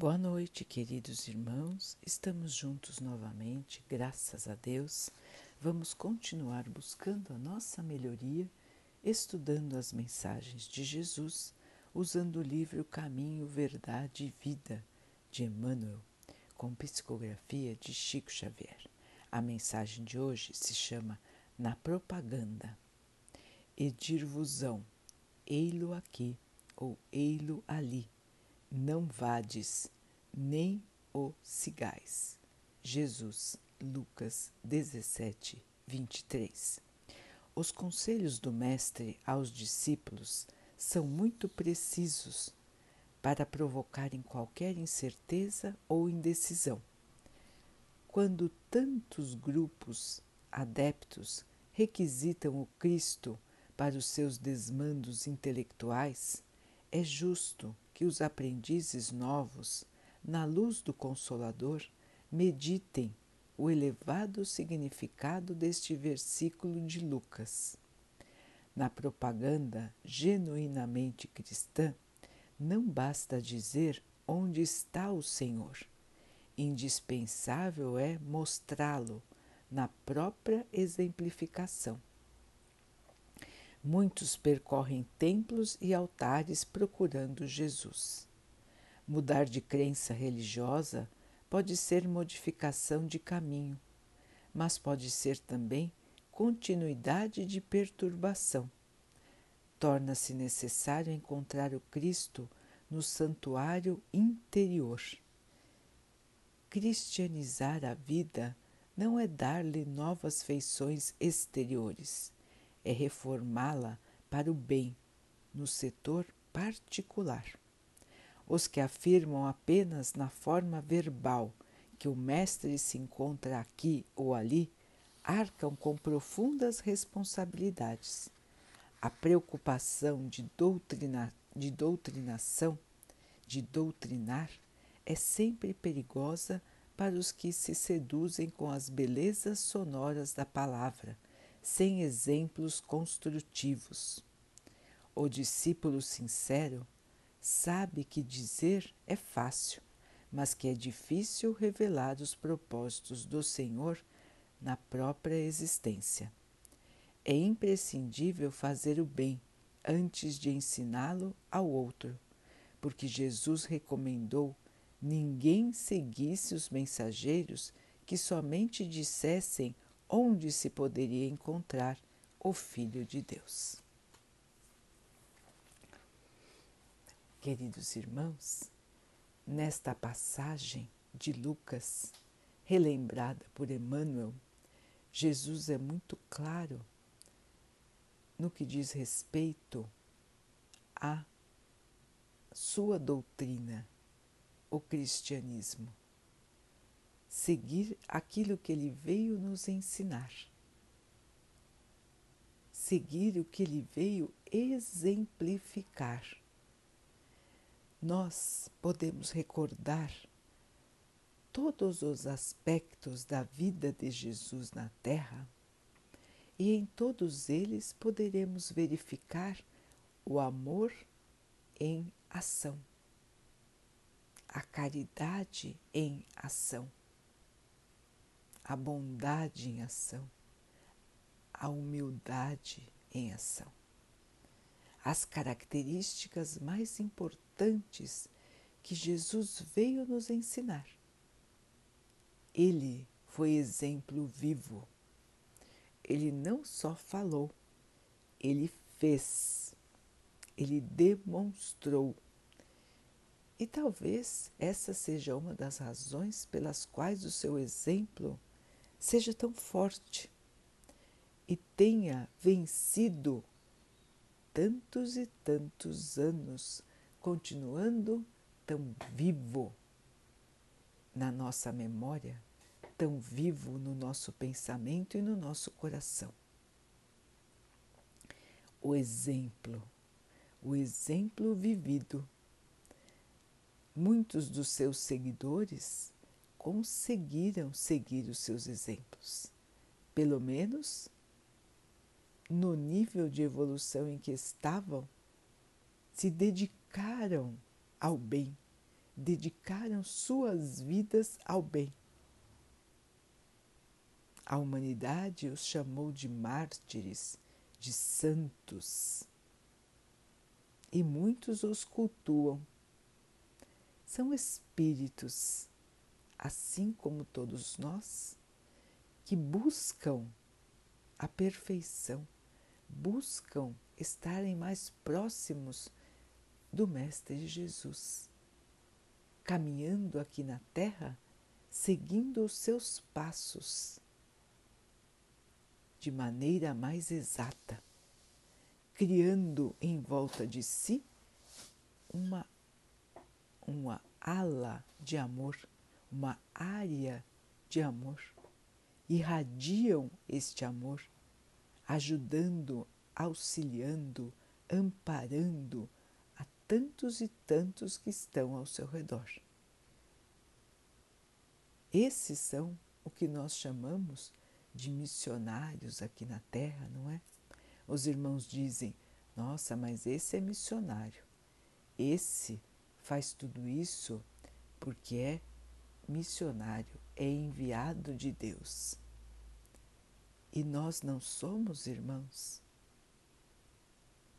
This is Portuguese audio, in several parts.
Boa noite, queridos irmãos. Estamos juntos novamente, graças a Deus. Vamos continuar buscando a nossa melhoria, estudando as mensagens de Jesus, usando o livro Caminho, Verdade e Vida de Emmanuel, com psicografia de Chico Xavier. A mensagem de hoje se chama Na Propaganda. Edir-vos-ão, ei-lo aqui ou ei-lo ali não vades, nem o sigais. Jesus, Lucas 17, 23. Os conselhos do Mestre aos discípulos são muito precisos para provocarem qualquer incerteza ou indecisão. Quando tantos grupos adeptos requisitam o Cristo para os seus desmandos intelectuais, é justo que os aprendizes novos, na luz do Consolador, meditem o elevado significado deste versículo de Lucas. Na propaganda genuinamente cristã, não basta dizer onde está o Senhor. Indispensável é mostrá-lo na própria exemplificação. Muitos percorrem templos e altares procurando Jesus. Mudar de crença religiosa pode ser modificação de caminho, mas pode ser também continuidade de perturbação. Torna-se necessário encontrar o Cristo no santuário interior. Cristianizar a vida não é dar-lhe novas feições exteriores é reformá-la para o bem no setor particular. Os que afirmam apenas na forma verbal que o Mestre se encontra aqui ou ali arcam com profundas responsabilidades. A preocupação de, doutrina, de doutrinação, de doutrinar, é sempre perigosa para os que se seduzem com as belezas sonoras da palavra sem exemplos construtivos. O discípulo sincero sabe que dizer é fácil, mas que é difícil revelar os propósitos do Senhor na própria existência. É imprescindível fazer o bem antes de ensiná-lo ao outro, porque Jesus recomendou ninguém seguisse os mensageiros que somente dissessem onde se poderia encontrar o Filho de Deus. Queridos irmãos, nesta passagem de Lucas, relembrada por Emmanuel, Jesus é muito claro no que diz respeito à sua doutrina, o cristianismo seguir aquilo que ele veio nos ensinar, seguir o que ele veio exemplificar. Nós podemos recordar todos os aspectos da vida de Jesus na Terra e em todos eles poderemos verificar o amor em ação, a caridade em ação a bondade em ação, a humildade em ação. As características mais importantes que Jesus veio nos ensinar. Ele foi exemplo vivo. Ele não só falou, ele fez, ele demonstrou. E talvez essa seja uma das razões pelas quais o seu exemplo seja tão forte e tenha vencido tantos e tantos anos, continuando tão vivo na nossa memória, tão vivo no nosso pensamento e no nosso coração. O exemplo, o exemplo vivido. Muitos dos seus seguidores conseguiram seguir os seus exemplos, pelo menos no nível de evolução em que estavam, se dedicaram ao bem, dedicaram suas vidas ao bem. A humanidade os chamou de mártires, de santos, e muitos os cultuam. São espíritos, assim como todos nós, que buscam a perfeição, buscam estarem mais próximos do Mestre Jesus, caminhando aqui na Terra, seguindo os seus passos de maneira mais exata, criando em volta de si uma, uma ala de amor, uma área de amor. Irradiam este amor, ajudando, auxiliando, amparando a tantos e tantos que estão ao seu redor. Esses são o que nós chamamos de missionários aqui na Terra, não é? Os irmãos dizem: nossa, mas esse é missionário. Esse faz tudo isso porque é missionário, é enviado de Deus. E nós não somos irmãos?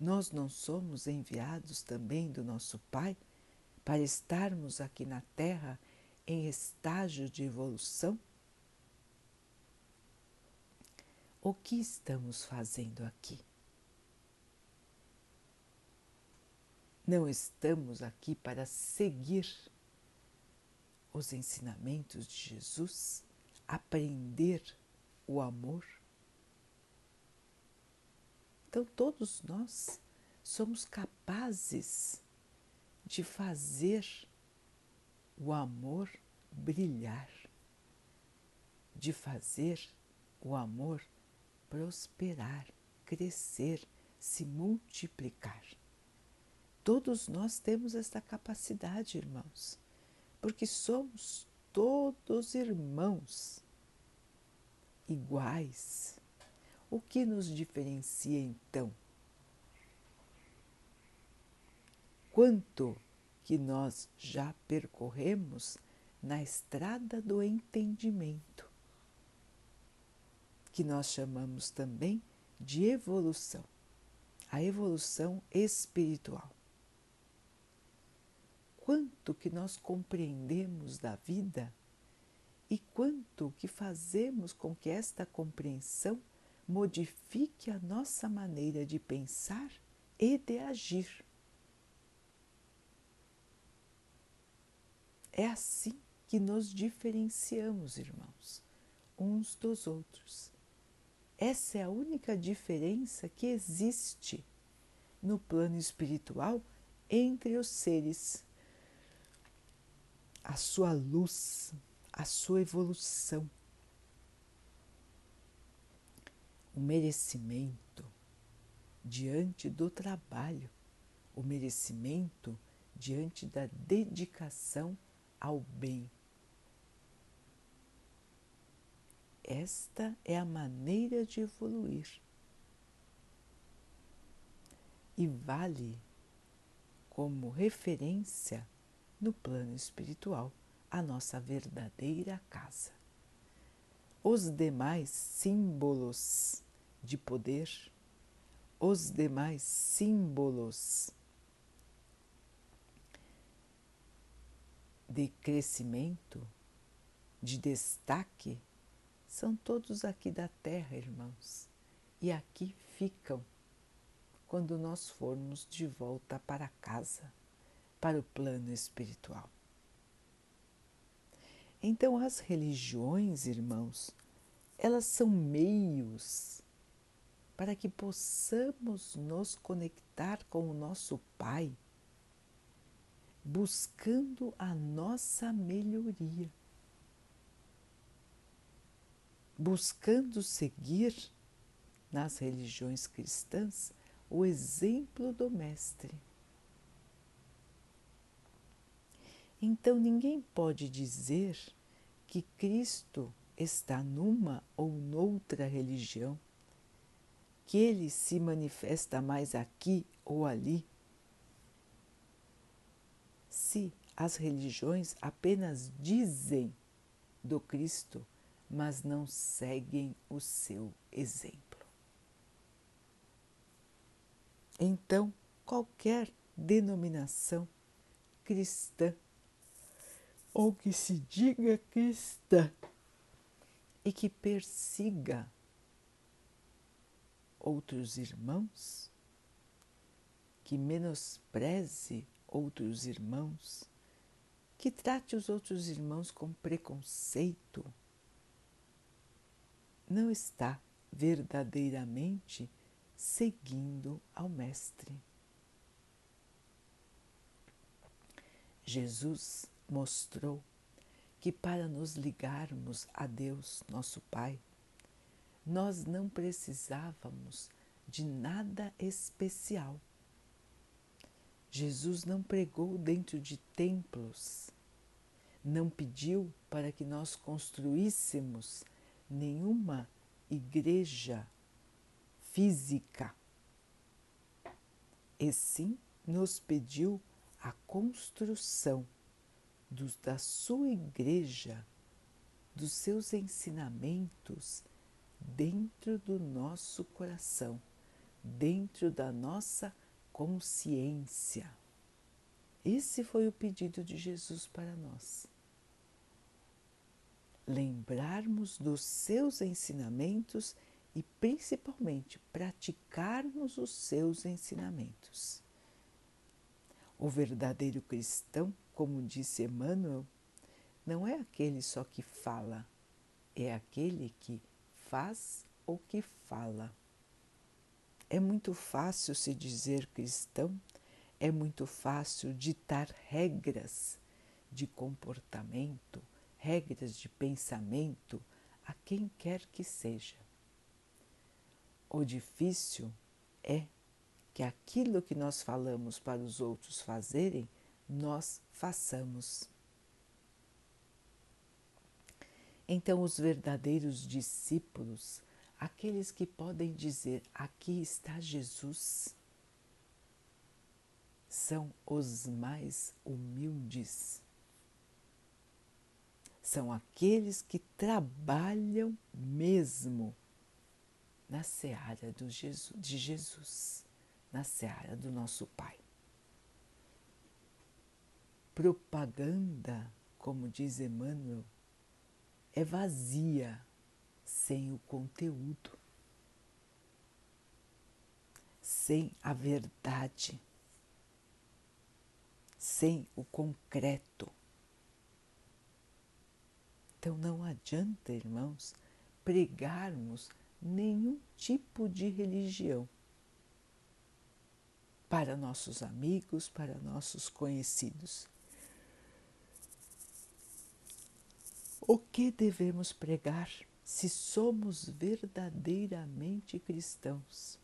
Nós não somos enviados também do nosso Pai para estarmos aqui na Terra em estágio de evolução? O que estamos fazendo aqui? Não estamos aqui para seguir os ensinamentos de Jesus, aprender o amor? Então, todos nós somos capazes de fazer o amor brilhar, de fazer o amor prosperar, crescer, se multiplicar. Todos nós temos esta capacidade, irmãos, porque somos todos irmãos iguais. O que nos diferencia então? Quanto que nós já percorremos na estrada do entendimento? que nós chamamos também de evolução, a evolução espiritual. Quanto que nós compreendemos da vida e quanto que fazemos com que esta compreensão modifique a nossa maneira de pensar e de agir. É assim que nos diferenciamos, irmãos, uns dos outros. Essa é a única diferença que existe no plano espiritual entre os seres. A sua luz, a sua evolução, o merecimento diante do trabalho, o merecimento diante da dedicação ao bem Esta é a maneira de evoluir. E vale como referência no plano espiritual a nossa verdadeira casa. Os demais símbolos de poder, os demais símbolos de crescimento, de destaque são todos aqui da terra, irmãos, e aqui ficam quando nós formos de volta para casa, para o plano espiritual. Então, as religiões, irmãos, elas são meios para que possamos nos conectar com o nosso Pai, buscando a nossa melhoria buscando seguir nas religiões cristãs o exemplo do Mestre. Então ninguém pode dizer que Cristo está numa ou noutra religião, que ele se manifesta mais aqui ou ali. Se as religiões apenas dizem do Cristo, mas não seguem o seu exemplo. Então, qualquer denominação cristã ou que se diga cristã. E que persiga outros irmãos, que menospreze outros irmãos, que trate os outros irmãos com preconceito, não está verdadeiramente seguindo ao Mestre. Jesus mostrou que para nos ligarmos a Deus, nosso Pai, nós não precisávamos de nada especial. Jesus não pregou dentro de templos, não pediu para que nós construíssemos nenhuma igreja física, e sim nos pediu a construção dos, da sua igreja, dos seus ensinamentos dentro do nosso coração, dentro da nossa consciência. Esse foi o pedido de Jesus para nós. Lembrarmos dos seus ensinamentos e principalmente praticarmos os seus ensinamentos. O verdadeiro cristão, como disse Emmanuel, não é aquele só que fala, é aquele que faz o que fala. É muito fácil se dizer cristão, é muito fácil ditar regras de comportamento, regras de pensamento a quem quer que seja. O difícil é que aquilo que nós falamos para os outros fazerem, nós façamos. Então, os verdadeiros discípulos, aqueles que podem dizer: Aqui está Jesus, são os mais humildes. São aqueles que trabalham mesmo na seara de Jesus, na seara do nosso Pai. Propaganda, como diz Emmanuel, é vazia sem o conteúdo, sem a verdade, sem o concreto. Então não adianta, irmãos, pregarmos nenhum tipo de religião para nossos amigos, para nossos conhecidos. O que devemos pregar se somos verdadeiramente cristãos?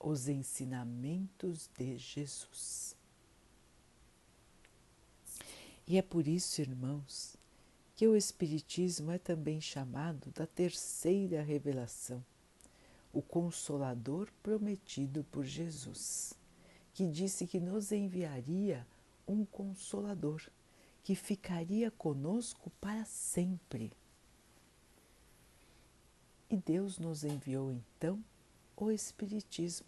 Os ensinamentos de Jesus. E é por isso, irmãos, que o Espiritismo é também chamado da terceira revelação, o Consolador prometido por Jesus, que disse que nos enviaria um Consolador que ficaria conosco para sempre. E Deus nos enviou então o Espiritismo,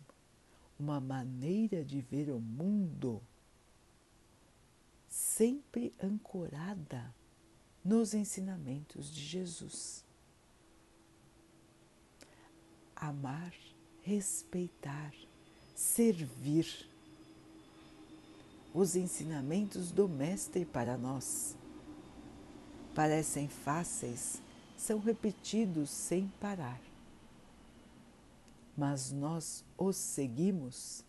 uma maneira de ver o mundo sempre ancorada nos ensinamentos de Jesus. Amar, respeitar, servir. Os ensinamentos do Mestre para nós parecem fáceis, são repetidos sem parar. Mas nós os seguimos.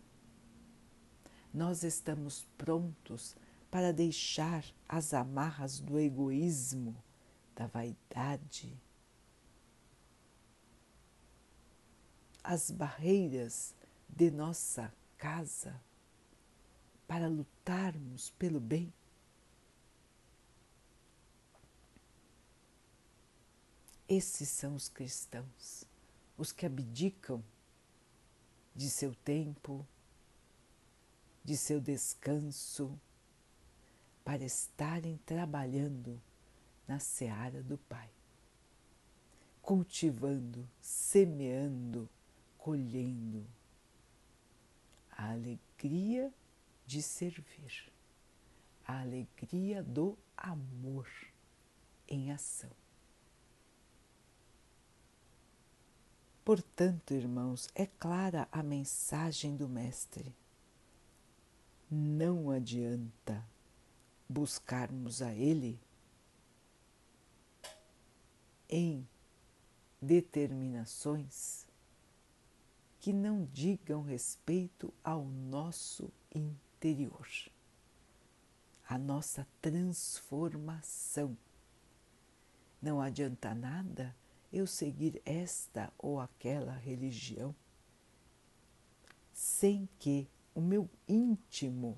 Nós estamos prontos para deixar as amarras do egoísmo, da vaidade, as barreiras de nossa casa para lutarmos pelo bem. Esses são os cristãos, os que abdicam de seu tempo, de seu descanso, para estarem trabalhando na seara do Pai, cultivando, semeando, colhendo a alegria de servir, a alegria do amor em ação. Portanto, irmãos, é clara a mensagem do Mestre. Não adianta buscarmos a Ele em determinações que não digam respeito ao nosso interior, à nossa transformação. Não adianta nada eu seguir esta ou aquela religião sem que o meu íntimo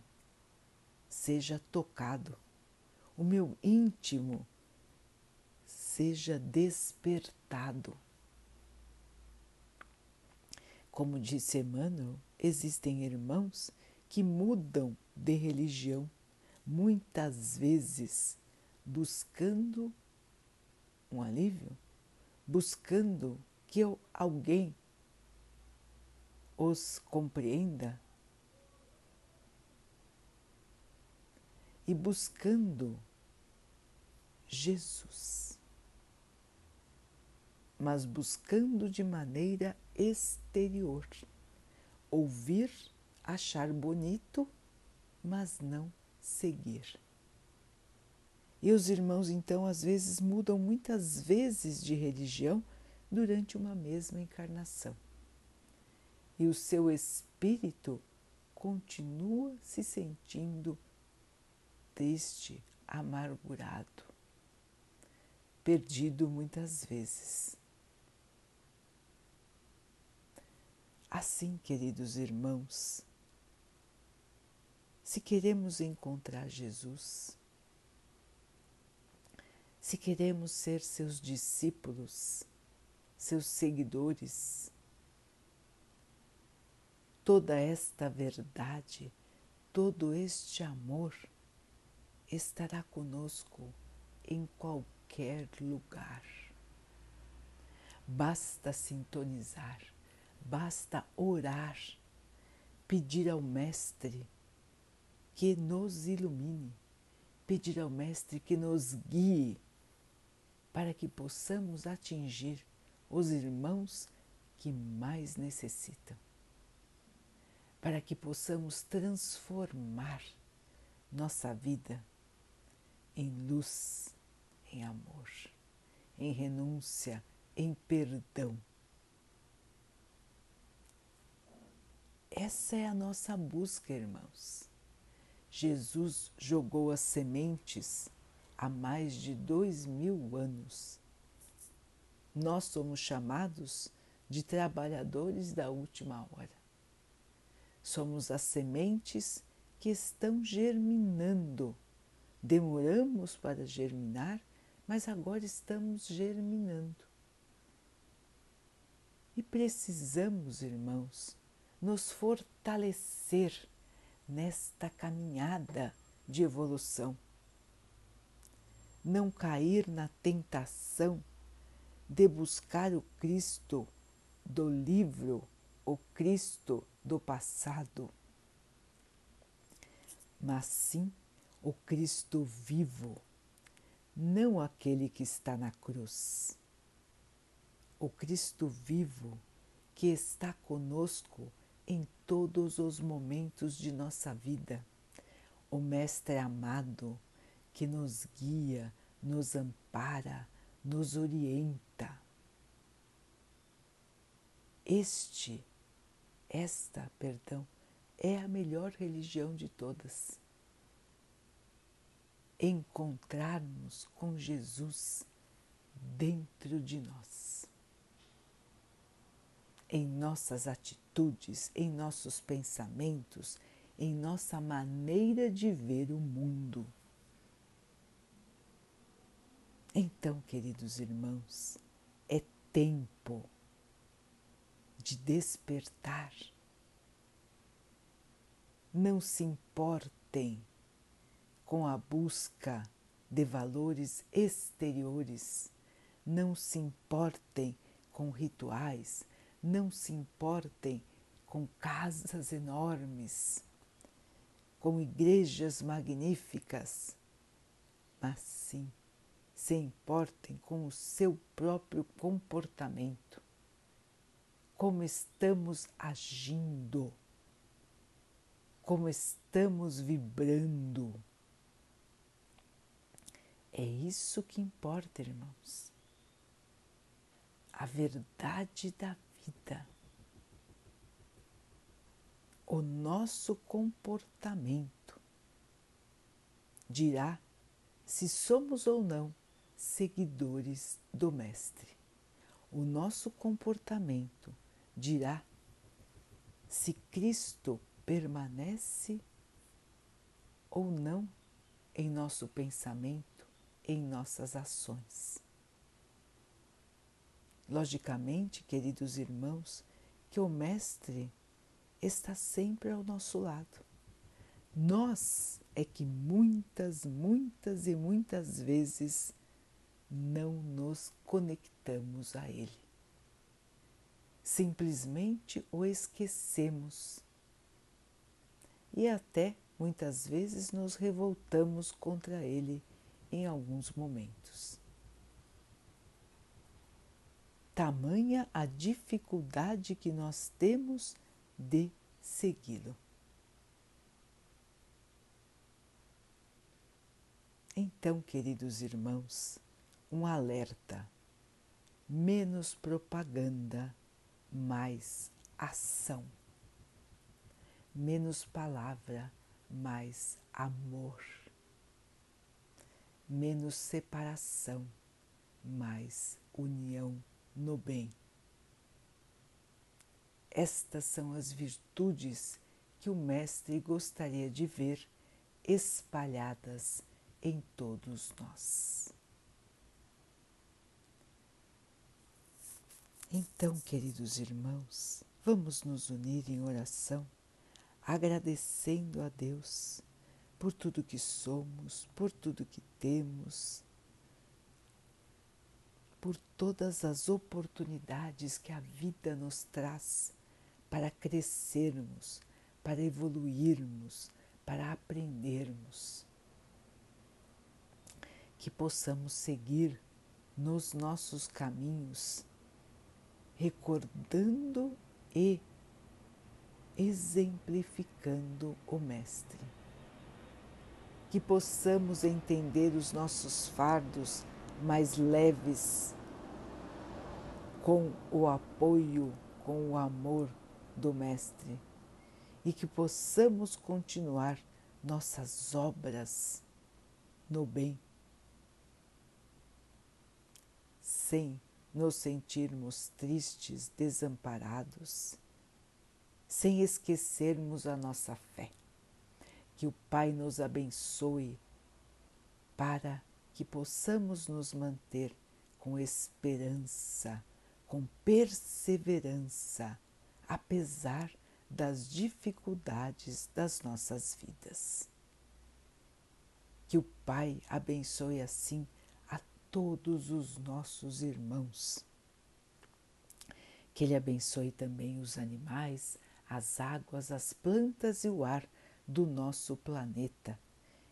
seja tocado, o meu íntimo seja despertado. Como disse Emmanuel, existem irmãos que mudam de religião, muitas vezes buscando um alívio buscando que alguém os compreenda e buscando Jesus, mas buscando de maneira exterior, ouvir, achar bonito, mas não seguir. E os irmãos, então, às vezes mudam muitas vezes de religião durante uma mesma encarnação. E o seu espírito continua se sentindo triste, amargurado, perdido muitas vezes. Assim, queridos irmãos, se queremos encontrar Jesus, se queremos ser seus discípulos, seus seguidores, toda esta verdade, todo este amor estará conosco em qualquer lugar. Basta sintonizar, basta orar, pedir ao Mestre que nos ilumine, pedir ao Mestre que nos guie para que possamos atingir os irmãos que mais necessitam, para que possamos transformar nossa vida em luz, em amor, em renúncia, em perdão. Essa é a nossa busca, irmãos. Jesus jogou as sementes há mais de dois mil anos. Nós somos chamados de trabalhadores da última hora. Somos as sementes que estão germinando. Demoramos para germinar, mas agora estamos germinando. E precisamos, irmãos, nos fortalecer nesta caminhada de evolução não cair na tentação de buscar o Cristo do livro, o Cristo do passado, mas sim o Cristo vivo, não aquele que está na cruz. O Cristo vivo que está conosco em todos os momentos de nossa vida, o Mestre amado que nos guia, nos ampara, nos orienta. Este, esta, perdão, é a melhor religião de todas. Encontrarmos com Jesus dentro de nós, em nossas atitudes, em nossos pensamentos, em nossa maneira de ver o mundo. Então, queridos irmãos, é tempo de despertar. Não se importem com a busca de valores exteriores. Não se importem com rituais, não se importem com casas enormes, com igrejas magníficas, mas sim se importem com o seu próprio comportamento, como estamos agindo, como estamos vibrando. É isso que importa, irmãos. A verdade da vida. O nosso comportamento dirá se somos ou não seguidores do Mestre. O nosso comportamento dirá se Cristo permanece ou não em nosso pensamento, em nossas ações. Logicamente, queridos irmãos, que o Mestre está sempre ao nosso lado. Nós é que muitas, muitas e muitas vezes não nos conectamos a Ele. Simplesmente o esquecemos e até muitas vezes nos revoltamos contra Ele em alguns momentos. Tamanha a dificuldade que nós temos de segui-lo. Então, queridos irmãos, um alerta: menos propaganda, mais ação. Menos palavra, mais amor. Menos separação, mais união no bem. Estas são as virtudes que o Mestre gostaria de ver espalhadas em todos nós. Então, queridos irmãos, vamos nos unir em oração, agradecendo a Deus por tudo que somos, por tudo que temos, por todas as oportunidades que a vida nos traz para crescermos, para evoluirmos, para aprendermos. Que possamos seguir nos nossos caminhos recordando e exemplificando o Mestre. Que possamos entender os nossos fardos mais leves com o apoio, com o amor do Mestre e que possamos continuar nossas obras no bem, sem nos sentirmos tristes, desamparados, sem esquecermos a nossa fé. Que o Pai nos abençoe para que possamos nos manter com esperança, com perseverança, apesar das dificuldades das nossas vidas. Que o Pai abençoe assim todos os nossos irmãos. Que Ele abençoe também os animais, as águas, as plantas e o ar do nosso planeta